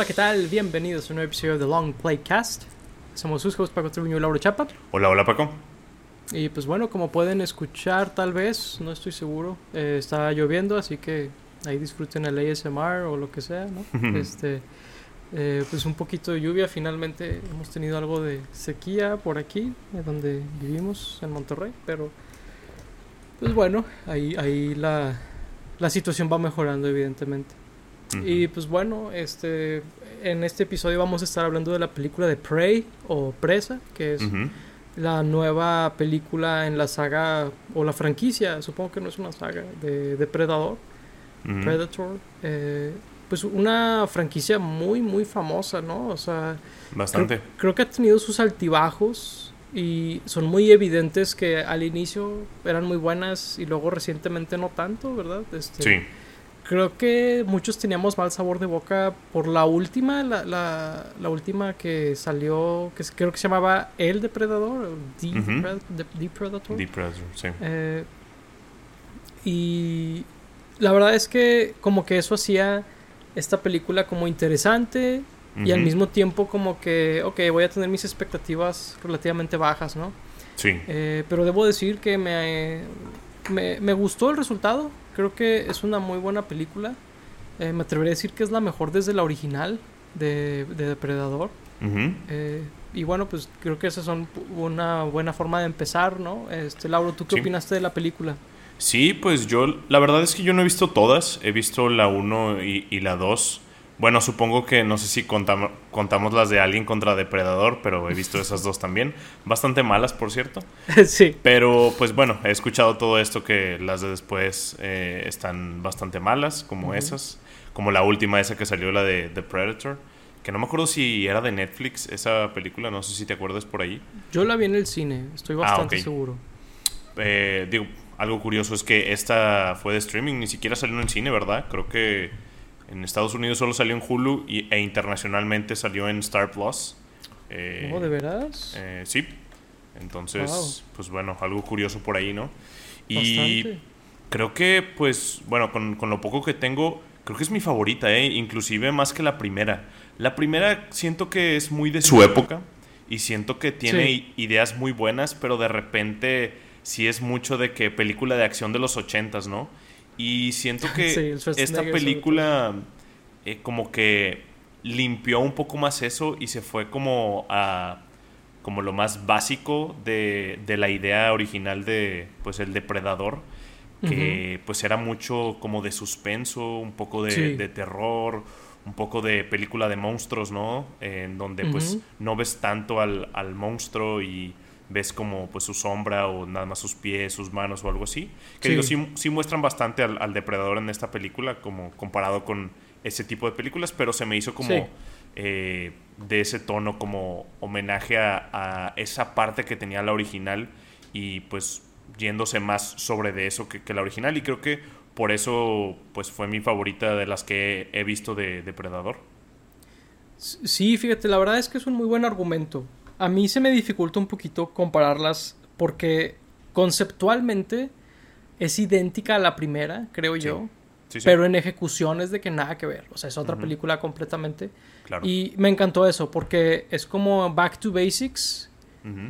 Hola, ¿qué tal? Bienvenidos a un nuevo episodio de Long Playcast. Somos sus hosts Paco Tribuño y Laura Chapa. Hola, hola Paco. Y pues bueno, como pueden escuchar tal vez, no estoy seguro, eh, está lloviendo, así que ahí disfruten el ASMR o lo que sea, ¿no? este, eh, pues un poquito de lluvia, finalmente hemos tenido algo de sequía por aquí, eh, donde vivimos, en Monterrey, pero pues bueno, ahí, ahí la, la situación va mejorando evidentemente. Y pues bueno, este en este episodio vamos a estar hablando de la película de Prey o Presa, que es la nueva película en la saga o la franquicia, supongo que no es una saga, de Depredador. Predator. Eh, pues una franquicia muy, muy famosa, ¿no? O sea... Bastante. Creo, que ha tenido sus altibajos y son muy evidentes que al inicio eran muy buenas y luego recientemente no tanto, ¿verdad? Este, sí. Creo que muchos teníamos mal sabor de boca por la última, la, la, la última que salió, que creo que se llamaba El Depredador, Depredator. Depredator, sí. Eh, y la verdad es que como que eso hacía esta película como interesante y al mismo tiempo como que, ok, voy a tener mis expectativas relativamente bajas, ¿no? Sí. Eh, pero debo decir que me, me, gustó el resultado. Creo que es una muy buena película. Eh, me atrevería a decir que es la mejor desde la original de, Depredador. Eh, y bueno, pues creo que esas son una buena forma de empezar, ¿no? Este, Lauro, ¿tú qué opinaste de la película? Sí, pues yo, la verdad es que yo no he visto todas, he visto la 1 y, la 2. Bueno, supongo que no sé si contamos, contamos las de Alien contra Depredador, pero he visto esas dos también. Bastante malas, por cierto. sí. Pero pues bueno, he escuchado todo esto que las de después eh, están bastante malas, como esas. Como la última, esa que salió, la de The Predator. Que no me acuerdo si era de Netflix esa película, no sé si te acuerdas por ahí. Yo la vi en el cine, estoy ah, bastante seguro. Eh, digo, algo curioso es que esta fue de streaming, ni siquiera salió en cine, ¿verdad? Creo que en Estados Unidos solo salió en Hulu y, e internacionalmente salió en Star Plus. Eh, ¿Oh, de veras? Eh, sí. Entonces, pues bueno, algo curioso por ahí, ¿no? Y creo que, pues, bueno, con, lo poco que tengo, creo que es mi favorita, ¿eh? Inclusive más que la primera. La primera siento que es muy de su época y siento que tiene ideas muy buenas, pero de repente sí es mucho de que película de acción de los ochentas, ¿no? Y siento que esta película eh, como que limpió un poco más eso y se fue como a como lo más básico de, de la idea original de pues el depredador que pues era mucho como de suspenso un poco de, de, terror un poco de película de monstruos no en donde pues no ves tanto al, al monstruo y ves como pues su sombra o nada más sus pies, sus manos o algo así. Que digo, sí, muestran bastante al, depredador en esta película como comparado con ese tipo de películas, pero se me hizo como eh, de ese tono como homenaje a, esa parte que tenía la original y pues yéndose más sobre de eso que, la original y creo que por eso pues fue mi favorita de las que he visto de Depredador. Sí, fíjate, la verdad es que es un muy buen argumento. A mí se me dificulta un poquito compararlas porque conceptualmente es idéntica a la primera, creo yo. Pero en ejecución es de que nada que ver. O sea, es otra película completamente. Y me encantó eso porque es como Back to Basics,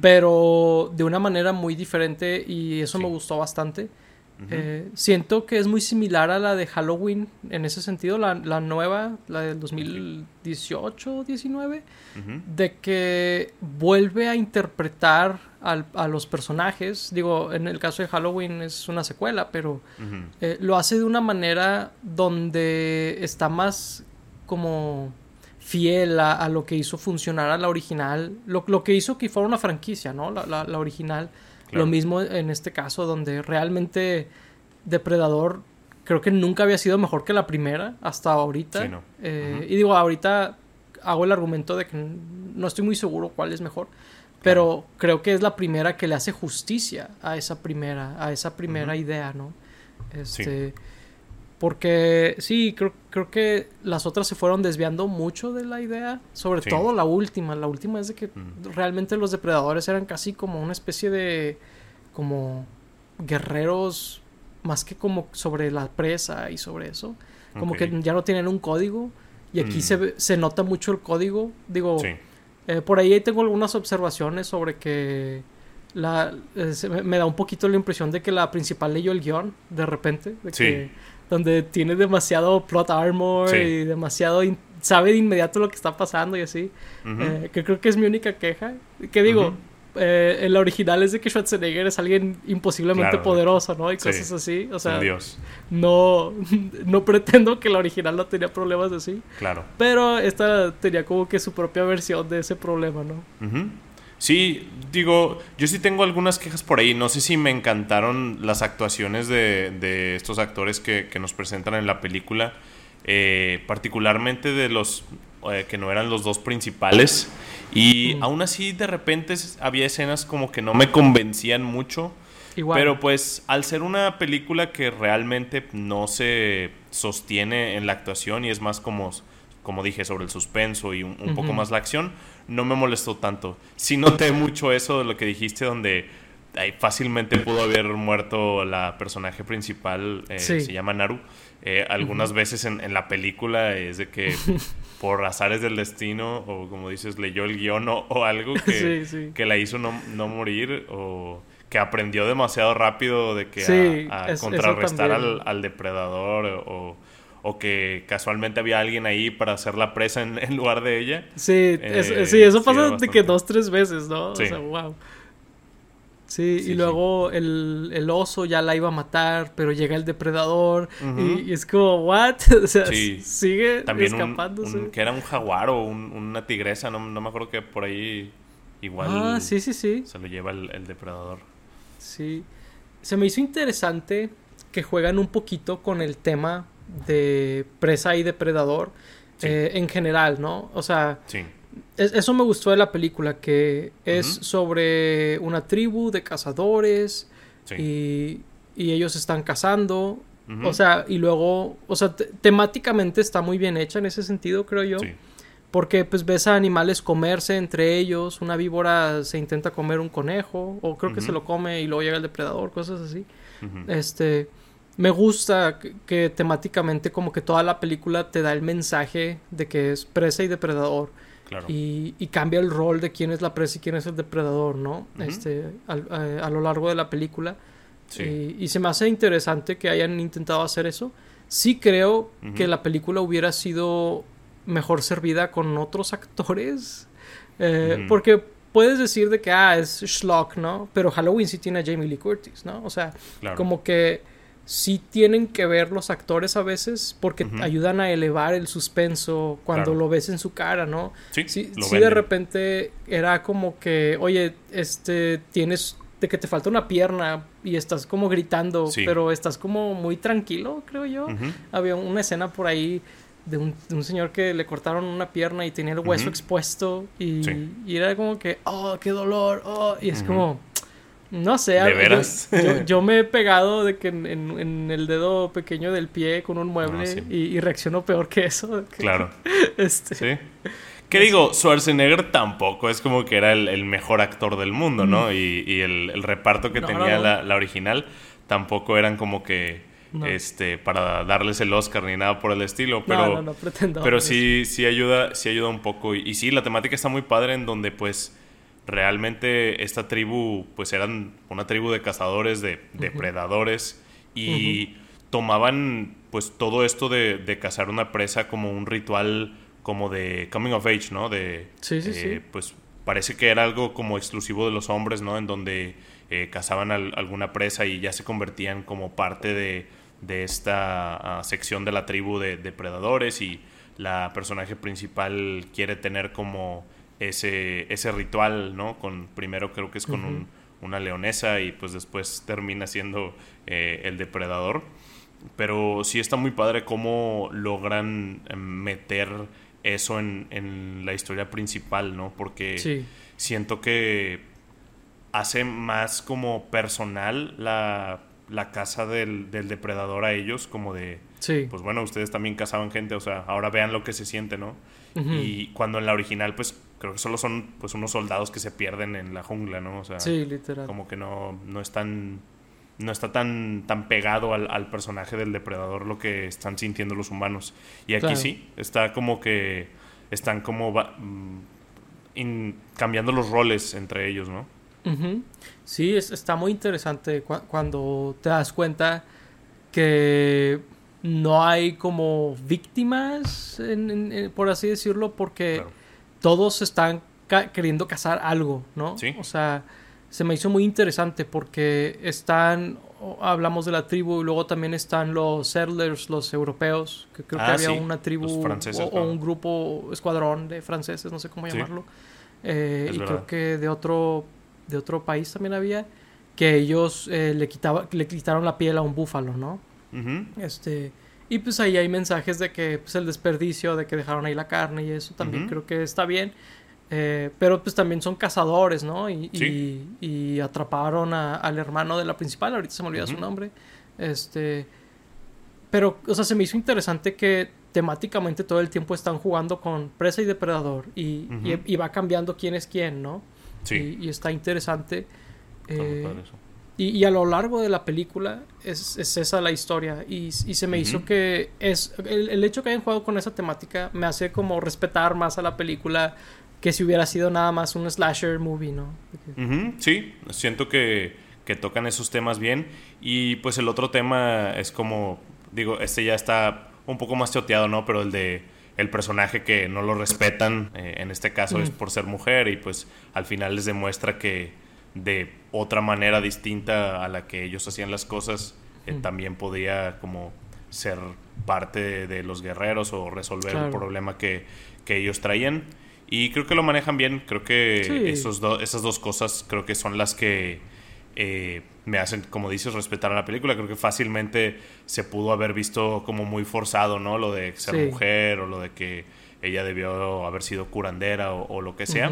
pero de una manera muy diferente y eso me gustó bastante. Eh, siento que es muy similar a la de Halloween en ese sentido, la, nueva, la del 2018-19, de que vuelve a interpretar a los personajes. Digo, en el caso de Halloween es una secuela, pero eh, lo hace de una manera donde está más como fiel a, lo que hizo funcionar a la original, lo, que hizo que fuera una franquicia, ¿no? la, la original lo mismo en este caso, donde realmente Depredador creo que nunca había sido mejor que la primera hasta ahorita. Eh, y digo, ahorita hago el argumento de que no estoy muy seguro cuál es mejor. Pero creo que es la primera que le hace justicia a esa primera, a esa primera idea, ¿no? Este, Porque sí, creo, creo que las otras se fueron desviando mucho de la idea. Sobre todo la última. La última es de que realmente los depredadores eran casi como una especie de. como guerreros más que como sobre la presa y sobre eso. Como que ya no tienen un código. Y aquí se, se nota mucho el código. Digo, eh, por ahí tengo algunas observaciones sobre que la, eh, me, da un poquito la impresión de que la principal leyó el guion de repente. De que, donde tiene demasiado plot armor y demasiado... sabe de inmediato lo que está pasando y así. Eh, que creo que es mi única queja. Que digo, eh, el original es de que Schwarzenegger es alguien imposiblemente poderoso, ¿no? Y cosas así. O sea, no no pretendo que el original no tenía problemas así. Claro. Pero esta tenía como que su propia versión de ese problema, ¿no? Sí, digo, yo sí tengo algunas quejas por ahí. No sé si me encantaron las actuaciones de, estos actores que, nos presentan en la película. Eh, particularmente de los eh, que no eran los dos principales. Y aún así, de repente había escenas como que no me convencían mucho. Pero pues al ser una película que realmente no se sostiene en la actuación y es más como, como dije, sobre el suspenso y un, poco más la acción, no me molestó tanto. Sí noté mucho eso de lo que dijiste donde fácilmente pudo haber muerto la personaje principal, eh, se llama Naru. Eh, algunas veces en, en, la película es de que por azares del destino o como dices leyó el guion o, algo que, que, la hizo no, no, morir o que aprendió demasiado rápido de que a, contrarrestar al, al, depredador o, o, que casualmente había alguien ahí para hacer la presa en, lugar de ella. Sí, eh, sí eso pasa de que dos, tres veces, ¿no? O sea, wow. Sí, y luego el, oso ya la iba a matar, pero llega el depredador y, es como, ¿what? o sea, sigue También escapándose. que era un jaguar o una tigresa, no, me acuerdo que por ahí igual. Ah, sí, sí, sí. Se lo lleva el, depredador. Sí. Se me hizo interesante que juegan un poquito con el tema de presa y depredador eh, en general, ¿no? O sea, sí eso me gustó de la película, que es sobre una tribu de cazadores y, ellos están cazando. O sea, y luego, o sea, temáticamente está muy bien hecha en ese sentido, creo yo. Porque pues ves a animales comerse entre ellos, una víbora se intenta comer un conejo, o creo que se lo come y luego llega el depredador, cosas así. Este, me gusta que, temáticamente como que toda la película te da el mensaje de que es presa y depredador. Y, cambia el rol de quién es la presa y quién es el depredador, ¿no? este, a, lo largo de la película. Y, se me hace interesante que hayan intentado hacer eso. Sí creo que la película hubiera sido mejor servida con otros actores. Eh, porque puedes decir de que, ah, es schlock, ¿no? Pero Halloween sí tiene a Jamie Lee Curtis, ¿no? O sea, como que sí tienen que ver los actores a veces porque ayudan a elevar el suspenso cuando lo ves en su cara, ¿no? Sí, sí, de repente era como que, oye, este, tienes de que te falta una pierna y estás como gritando, pero estás como muy tranquilo, creo yo. Había una escena por ahí de un, señor que le cortaron una pierna y tenía el hueso expuesto y, y, era como que, oh, qué dolor, oh, y es como no sé, Yo, me he pegado de que en, el dedo pequeño del pie con un mueble ah, y, reacciono peor que eso. Claro. este, sí. ¿Qué digo? Schwarzenegger tampoco es como que era el, mejor actor del mundo, ¿no? Y, el, reparto que tenía la, original tampoco eran como que este para darles el Oscar ni nada por el estilo, pero no, pero sí sí ayuda sí ayuda un poco y, y sí la temática está muy padre en donde pues realmente esta tribu pues eran una tribu de cazadores, de depredadores y tomaban pues todo esto de, cazar una presa como un ritual como de coming of age, ¿no? De, sí, sí, sí. Eh, pues parece que era algo como exclusivo de los hombres, ¿no? En donde eh, cazaban alguna presa y ya se convertían como parte de, esta ah, sección de la tribu de depredadores y la personaje principal quiere tener como ese, ese ritual, ¿no? Con, primero creo que es con una leonesa y pues después termina siendo eh, el depredador. Pero sí está muy padre cómo logran eh, meter eso en, la historia principal, ¿no? Porque siento que hace más como personal la, la casa del, depredador a ellos, como de, pues bueno, ustedes también cazaban gente, o sea, ahora vean lo que se siente, ¿no? Y cuando en la original, pues creo que solo son pues unos soldados que se pierden en la jungla, ¿no? O sea, sí, literal. Como que no, no están no está tan, tan pegado al, personaje del depredador lo que están sintiendo los humanos. Y aquí sí, está como que están como mm, cambiando los roles entre ellos, ¿no? Sí, está muy interesante cuando te das cuenta que no hay como víctimas, por así decirlo, porque todos están queriendo cazar algo, ¿no? Sí. O sea, se me hizo muy interesante porque están, hablamos de la tribu y luego también están los settlers, los europeos, que creo que ah, había una tribu o, un grupo, escuadrón de franceses, no sé cómo llamarlo. Eh, y creo que de otro, de otro país también había, que ellos eh, le, quitaba, le quitaron la piel a un búfalo, ¿no? Este... Y pues ahí hay mensajes de que pues el desperdicio, de que dejaron ahí la carne y eso también creo que está bien. Eh, pero pues también son cazadores, ¿no? Y, y, atraparon al hermano de la principal, ahorita se me olvida su nombre. Este. Pero, o sea, se me hizo interesante que temáticamente todo el tiempo están jugando con presa y depredador. Y, y va cambiando quién es quién, ¿no? Sí. Y, está interesante. Eh, y, a lo largo de la película es, es esa la historia. Y, se me hizo que es. El, el, hecho que hayan jugado con esa temática me hace como respetar más a la película que si hubiera sido nada más un slasher movie, ¿no? sí, siento que, que, tocan esos temas bien. Y pues el otro tema es como, digo, este ya está un poco más choteado, ¿no? Pero el de el personaje que no lo respetan, eh, en este caso es por ser mujer y pues al final les demuestra que de otra manera distinta a la que ellos hacían las cosas, eh, también podía como ser parte de, los guerreros o resolver el problema que, que ellos traían. Y creo que lo manejan bien. Creo que esos esas dos cosas creo que son las que eh, me hacen, como dices, respetar a la película. Creo que fácilmente se pudo haber visto como muy forzado, ¿no? Lo de ser mujer o lo de que ella debió haber sido curandera o, lo que sea.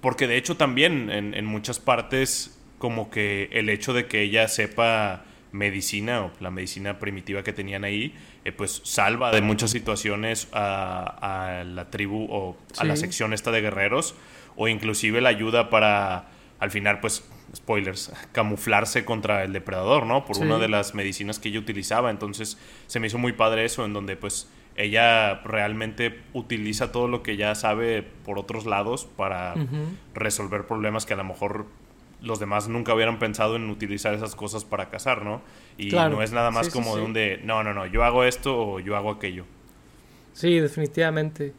Porque de hecho también en, en muchas partes como que el hecho de que ella sepa medicina o la medicina primitiva que tenían ahí, eh, pues salva de muchas situaciones a, la tribu o a la sección esta de guerreros o inclusive la ayuda para al final pues spoilers camuflarse contra el depredador no por una de las medicinas que ella utilizaba. Entonces se me hizo muy padre eso en donde pues ella realmente utiliza todo lo que ya sabe por otros lados para resolver problemas que a lo mejor los demás nunca hubieran pensado en utilizar esas cosas para cazar, ¿no? Y no es nada más como de un de, no, no, no, yo hago esto o yo hago aquello. Sí, definitivamente.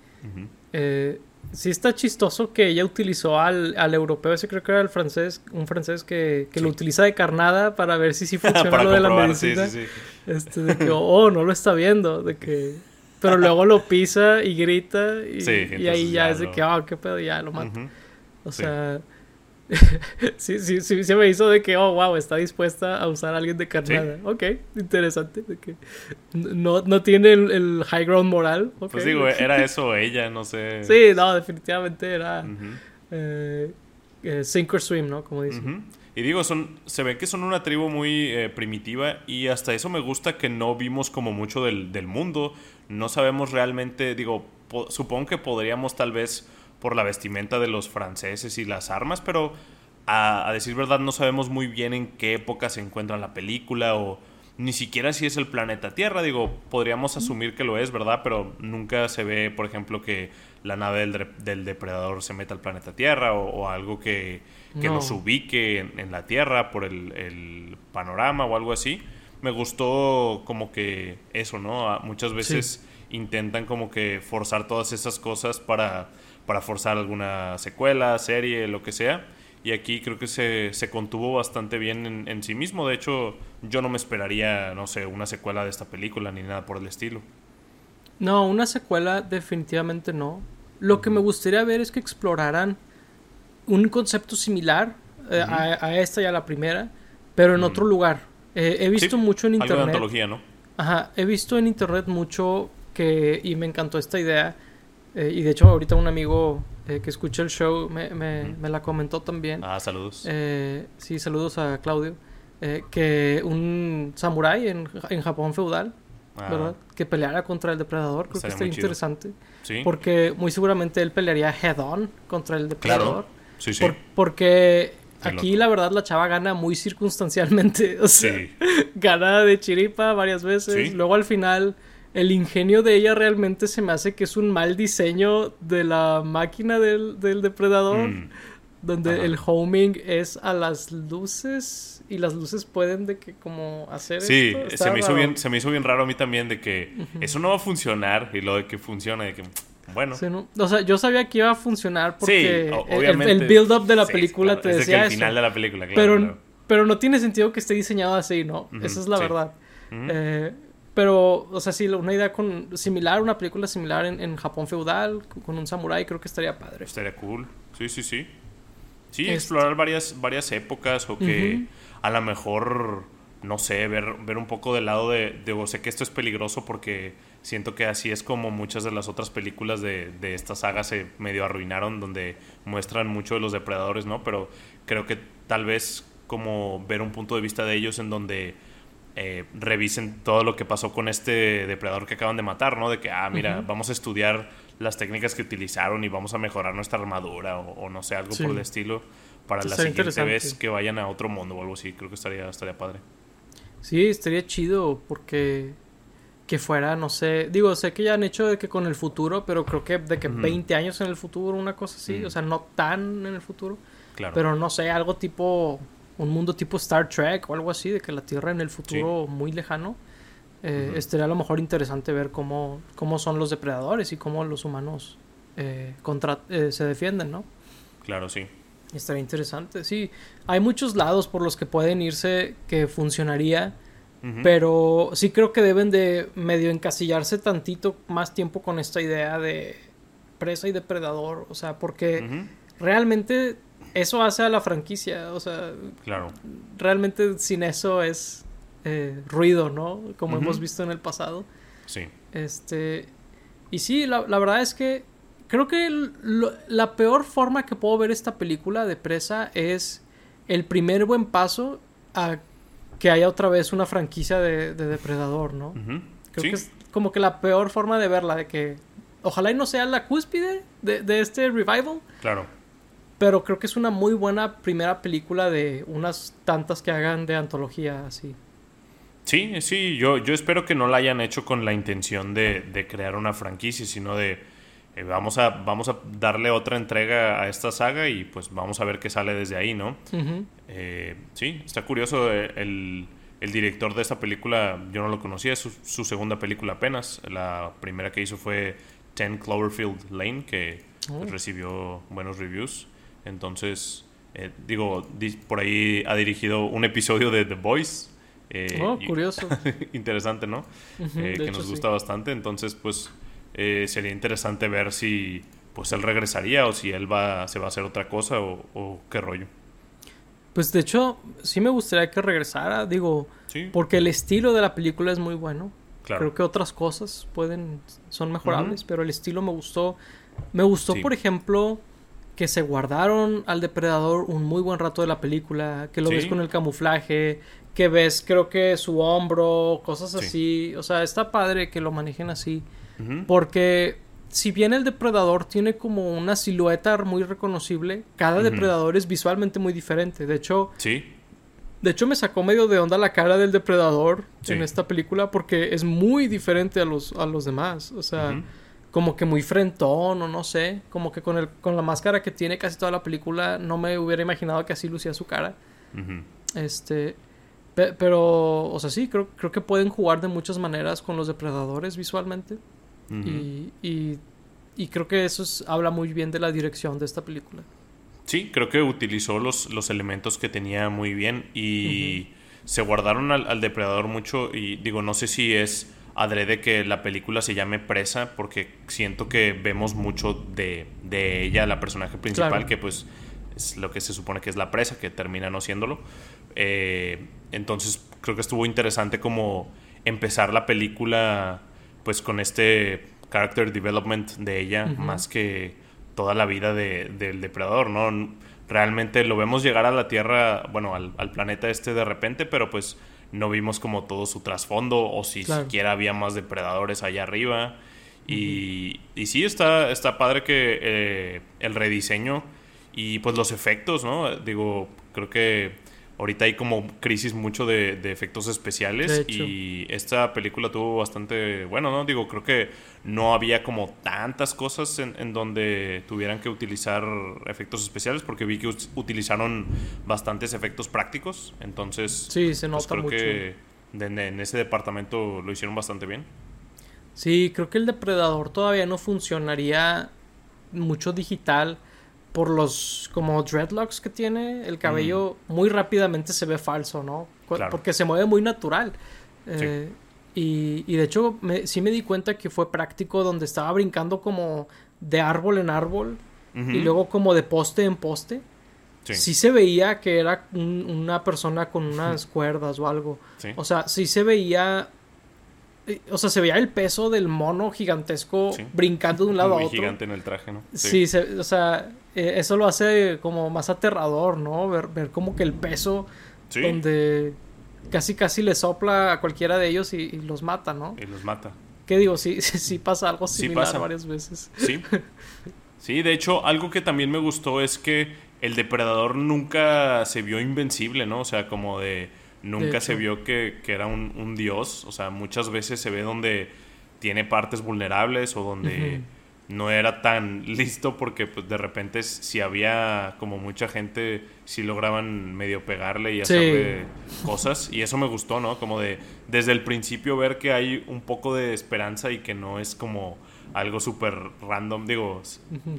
Eh, sí está chistoso que ella utilizó al, europeo, ese creo que era el francés, un francés que, lo utiliza de carnada para ver si sí funciona lo de la medicina. Este, de que, oh, no lo está viendo, de que... Pero luego lo pisa y grita y, y ahí ya, es de que, oh, qué pedo, ya lo mata. O sea... sí, sí, sí, se me hizo de que, oh, wow, está dispuesta a usar a alguien de carnada. Ok, interesante. De que no, no tiene el, high ground moral. Pues digo, era eso ella, no sé. Sí, no, definitivamente era eh, eh, sink or swim, ¿no? Como dicen. Y digo, son, se ve que son una tribu muy eh, primitiva y hasta eso me gusta que no vimos como mucho del, del mundo. No sabemos realmente, digo, supongo que podríamos tal vez por la vestimenta de los franceses y las armas, pero a, decir verdad no sabemos muy bien en qué época se encuentra la película o ni siquiera si es el planeta Tierra. Digo, podríamos asumir que lo es, ¿verdad? Pero nunca se ve, por ejemplo, que la nave del, depredador se meta al planeta Tierra o, algo que, nos ubique en, la Tierra por el, panorama o algo así. Me gustó como que eso, ¿no? Muchas veces intentan como que forzar todas esas cosas para para forzar alguna secuela, serie, lo que sea. Y aquí creo que se, se contuvo bastante bien en, sí mismo. De hecho, yo no me esperaría, no sé, una secuela de esta película ni nada por el estilo. No, una secuela definitivamente no. Lo que me gustaría ver es que exploraran un concepto similar eh, a, esta y a la primera, pero en otro lugar. Eh, he visto mucho en internet. Algo de antología, ¿no? Ajá, he visto en internet mucho que, y me encantó esta idea, eh, y de hecho, ahorita un amigo eh, que escucha el show me, me, la comentó también. Ah, saludos. Sí, saludos a Claudio. que un samurái en, en Japón feudal, ah. ¿verdad? Que peleara contra el depredador. Creo que está interesante. Sí. Porque muy seguramente él pelearía head on contra el depredador. Claro. Sí, sí. porque Aquí la verdad la chava gana muy circunstancialmente. O sea, gana de chiripa varias veces. Luego al final el ingenio de ella realmente se me hace que es un mal diseño de la máquina del, depredador. Mm. Donde el homing es a las luces y las luces pueden de que como hacer sí se me hizo bien se me hizo bien raro a mí también de que eso no va a funcionar y lo de que funciona de que bueno. O sea yo sabía que iba a funcionar porque el, build up de la película te decía el final de la película claro, pero pero no tiene sentido que esté diseñado así no esa es la verdad. Eh, pero, o sea, sí, una idea con, similar, una película similar en, Japón feudal, con un samurái, creo que estaría padre. Estaría cool. Sí, sí, sí. Sí, este explorar varias, varias épocas o que a lo mejor, no sé, ver, ver un poco del lado de, de, sé que esto es peligroso porque siento que así es como muchas de las otras películas de, de esta saga se medio arruinaron, donde muestran mucho de los depredadores, ¿no? Pero creo que tal vez como ver un punto de vista de ellos en donde eh, revisen todo lo que pasó con este depredador que acaban de matar, ¿no? De que, ah, mira, vamos a estudiar las técnicas que utilizaron y vamos a mejorar nuestra armadura o, no sé, algo por el estilo para la siguiente vez que vayan a otro mundo o algo así. Creo que estaría, estaría padre. Sí, estaría chido porque que fuera, no sé, digo, sé que ya han hecho de que con el futuro, pero creo que de que 20 años en el futuro, una cosa así, o sea, no tan en el futuro. Claro. Pero no sé, algo tipo un mundo tipo Star Trek o algo así, de que la Tierra en el futuro muy lejano, eh, estaría a lo mejor interesante ver cómo, cómo son los depredadores y cómo los humanos eh, contra, eh, se defienden, ¿no? Claro, sí. Estaría interesante, sí. Hay muchos lados por los que pueden irse que funcionaría, pero sí creo que deben de medio encasillarse tantito más tiempo con esta idea de presa y depredador, o sea, porque realmente eso hace a la franquicia, o sea, claro. realmente sin eso es eh, ruido, ¿no? Como hemos visto en el pasado. Sí. Este, y sí, la, verdad es que creo que la peor forma que puedo ver esta película de presa es el primer buen paso a que haya otra vez una franquicia de, depredador, ¿no? Creo que es como que la peor forma de verla, de que ojalá y no sea la cúspide de, de este revival. Claro. Pero creo que es una muy buena primera película de unas tantas que hagan de antología así. Sí, sí, yo, yo espero que no la hayan hecho con la intención de, crear una franquicia, sino de eh, vamos, a, vamos a darle otra entrega a esta saga y pues vamos a ver qué sale desde ahí, ¿no? Eh, sí, está curioso. Eh, el, director de esta película, yo no lo conocía, es su, segunda película apenas. La primera que hizo fue Ten Cloverfield Lane, que oh. recibió buenos reviews. Entonces, eh, digo, por ahí ha dirigido un episodio de The Voice. Eh, oh, curioso. interesante, ¿no? Eh, que nos gusta bastante. Entonces, pues, sería interesante ver si pues él regresaría o si él va, se va a hacer otra cosa o, qué rollo. Pues de hecho, sí me gustaría que regresara, digo, porque el estilo de la película es muy bueno. Creo que otras cosas pueden, son mejorables, pero el estilo me gustó. Me gustó, por ejemplo, que se guardaron al depredador un muy buen rato de la película, que lo ves con el camuflaje, que ves creo que su hombro, cosas así, o sea, está padre que lo manejen así, porque si bien el depredador tiene como una silueta muy reconocible, cada depredador es visualmente muy diferente, de hecho, sí. De hecho, me sacó medio de onda la cara del depredador en esta película porque es muy diferente a los, a los demás. O sea, como que muy frentón o no sé, como que con, el, con la máscara que tiene casi toda la película no me hubiera imaginado que así lucía su cara. Este, pero, o sea, sí, creo, creo que pueden jugar de muchas maneras con los depredadores visualmente. Y, y, creo que eso habla muy bien de la dirección de esta película. Sí, creo que utilizó los, los elementos que tenía muy bien y se guardaron al, al depredador mucho y digo, no sé si es adrede que la película se llame Presa porque siento que vemos mucho de, de ella, la personaje principal, que pues es lo que se supone que es la presa, que termina no siéndolo. Eh, entonces creo que estuvo interesante como empezar la película pues con este character development de ella, más que toda la vida del depredador, ¿no? Realmente lo vemos llegar a la Tierra, bueno, al, al planeta este de repente, pero pues no vimos como todo su trasfondo o si siquiera había más depredadores allá arriba. Y, y sí, está, está padre que eh, el rediseño y pues los efectos, ¿no? Digo, Creo que ahorita hay como crisis mucho de, efectos especiales y esta película tuvo bastante, bueno, no digo, creo que no había como tantas cosas en, donde tuvieran que utilizar efectos especiales porque vi que utilizaron bastantes efectos prácticos, entonces sí, se pues, nota creo que en ese departamento lo hicieron bastante bien. Sí, creo que el depredador todavía no funcionaría mucho digital por los como dreadlocks que tiene, el cabello muy rápidamente se ve falso, ¿no? Porque se mueve muy natural. Eh, y, y, de hecho me, sí me di cuenta que fue práctico donde estaba brincando como de árbol en árbol y luego como de poste en poste. Sí, se veía que era una persona con unas cuerdas o algo. O sea, sí se veía o sea, se veía el peso del mono gigantesco brincando de un lado a otro. gigante en el traje, ¿no? Sí, o sea, eh, eso lo hace como más aterrador, ¿no? Ver, ver como que el peso donde casi casi le sopla a cualquiera de ellos y, los mata, ¿no? Y los mata. ¿Qué digo? Sí, sí, pasa algo similar varias veces. Sí. Sí, de hecho, algo que también me gustó es que el depredador nunca se vio invencible, ¿no? O sea, como de Nunca se vio que, era un, dios. O sea, muchas veces se ve donde tiene partes vulnerables o donde no era tan listo porque pues de repente si había como mucha gente si lograban medio pegarle y hacerle cosas y eso me gustó, ¿no? Como de desde el principio ver que hay un poco de esperanza y que no es como algo súper random. Digo,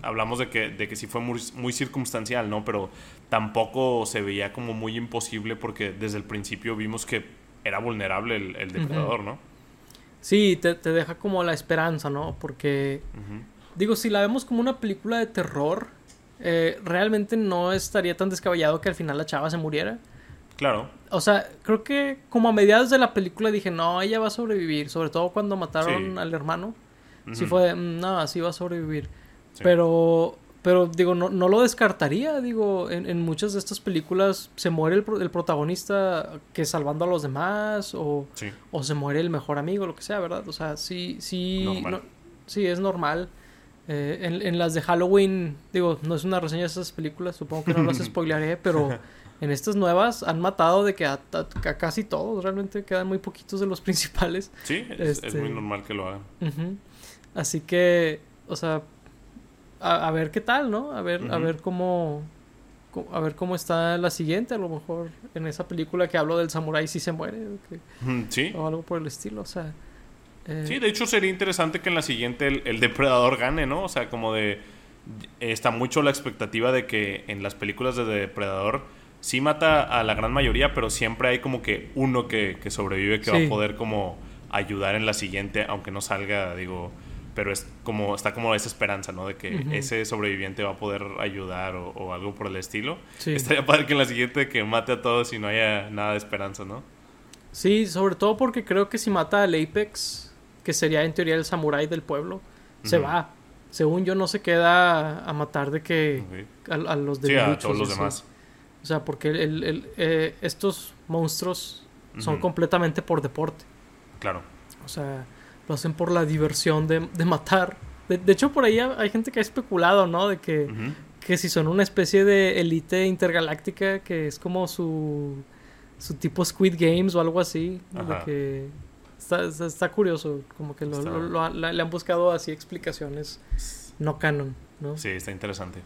hablamos de que, de que sí fue muy, muy, circunstancial, ¿no? Pero tampoco se veía como muy imposible porque desde el principio vimos que era vulnerable el, depredador, ¿no? Sí, te, deja como la esperanza, ¿no? Porque, digo, si la vemos como una película de terror, eh, realmente no estaría tan descabellado que al final la chava se muriera. Claro. O sea, creo que como a mediados de la película dije, no, ella va a sobrevivir, sobre todo cuando mataron al hermano. Sí fue, mm, no, así va a sobrevivir. Pero, pero digo, no, no lo descartaría. Digo, en, en, muchas de estas películas se muere el, el, protagonista que salvando a los demás o, o se muere el mejor amigo, lo que sea, ¿verdad? O sea, sí, sí, sí es normal. Eh, en, en, las de Halloween, digo, no es una reseña de esas películas, supongo que no las spoilearé, pero en estas nuevas han matado de que a, casi todos, realmente quedan muy poquitos de los principales. Sí, es, es muy este, normal que lo hagan. Así que, o sea, a, ver qué tal, ¿no? A ver, a ver cómo, a ver cómo está la siguiente, a lo mejor en esa película que hablo del samurái sí se muere, sí. o algo por el estilo, o sea. Eh, sí, de hecho sería interesante que en la siguiente el, depredador gane, ¿no? O sea, como de está mucho la expectativa de que en las películas de depredador sí mata a la gran mayoría, pero siempre hay como que uno que, sobrevive que va a poder como ayudar en la siguiente, aunque no salga, digo, pero es como está como esa esperanza, ¿no? De que ese sobreviviente va a poder ayudar o, algo por el estilo. Estaría padre que en la siguiente que mate a todos y no haya nada de esperanza, ¿no? Sí, sobre todo porque creo que si mata al Apex, que sería en teoría el samurái del pueblo, se va. Según yo no se queda a matar de que a, los de Sí, a todos los demás. O sea, porque el, eh, estos monstruos son completamente por deporte. Claro. O sea, lo hacen por la diversión de, matar. De, hecho, por ahí hay gente que ha especulado, ¿no? De que, que si son una especie de élite intergaláctica, que es como su, su tipo Squid Games o algo así. De que está, está, curioso, como que lo, le han buscado así explicaciones no canon, ¿no? Sí, está interesante.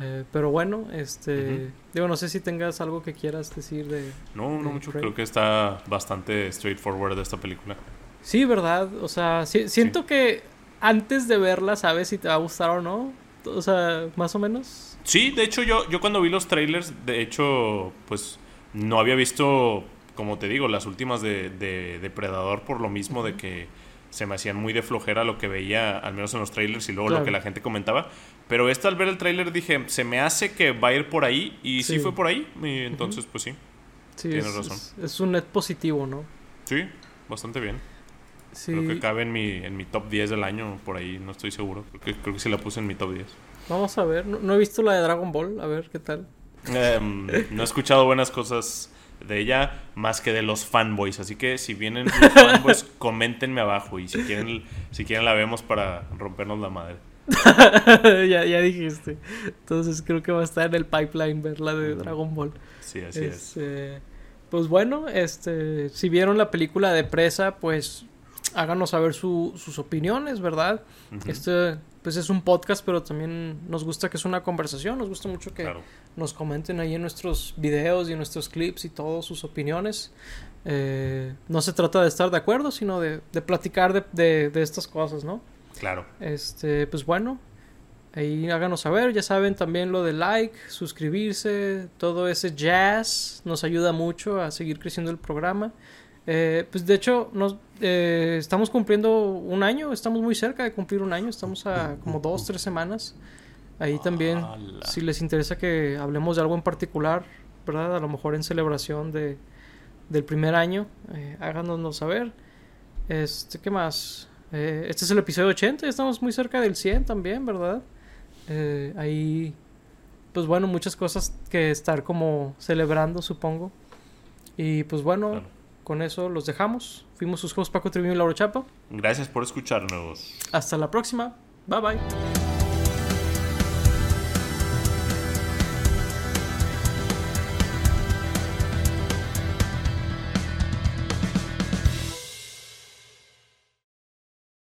Eh, pero bueno, este, digo, no sé si tengas algo que quieras decir de... No, no mucho, creo que está bastante straightforward esta película. Sí, ¿verdad? O sea, siento que antes de verla sabes si te va a gustar o no. O sea, más o menos. Sí, de hecho yo, yo cuando vi los trailers, de hecho, pues no había visto, como te digo, las últimas de, de Depredador por lo mismo de que se me hacían muy de flojera lo que veía, al menos en los trailers y luego lo que la gente comentaba. Pero esta al ver el trailer dije, se me hace que va a ir por ahí y sí, fue por ahí. Y entonces, pues sí. Sí, Tienes razón. Es, un net positivo, ¿no? Sí, bastante bien. Creo que cabe en mi, en mi top 10 del año, por ahí, no estoy seguro. Creo que, creo que sí la puse en mi top 10. Vamos a ver, no, he visto la de Dragon Ball, a ver qué tal. Em, no he escuchado buenas cosas de ella más que de los fanboys. Así que si vienen los fanboys, coméntenme abajo. Y si quieren, si quieren la vemos para rompernos la madre. ya, ya dijiste. Entonces creo que va a estar en el pipeline ver la de Dragon Ball. Sí, así es. Este, pues bueno, este, si vieron la película de Presa, pues háganos saber sus opiniones, ¿verdad? Este, pues es un podcast, pero también nos gusta que es una conversación, nos gusta mucho que nos comenten ahí en nuestros videos y en nuestros clips y todas sus opiniones. Eh, no se trata de estar de acuerdo, sino de, platicar de, de, estas cosas, ¿no? Claro. Este, pues bueno, ahí háganos saber, ya saben también lo de like, suscribirse, todo ese jazz nos ayuda mucho a seguir creciendo el programa. Eh, pues de hecho, nos, eh, estamos cumpliendo un año, estamos muy cerca de cumplir un año, estamos a como dos, tres semanas. Ahí también, si les interesa que hablemos de algo en particular, ¿verdad? A lo mejor en celebración de, del primer año, eh, háganos saber. Este, ¿qué más? Eh, este es el episodio 80, estamos muy cerca del 100 también, ¿verdad? ahí, pues bueno, muchas cosas que estar como celebrando, supongo. Y pues bueno con eso los dejamos. Fuimos sus juegos Paco Triviño y Lauro Chapa. Gracias por escucharnos. Hasta la próxima. Bye bye.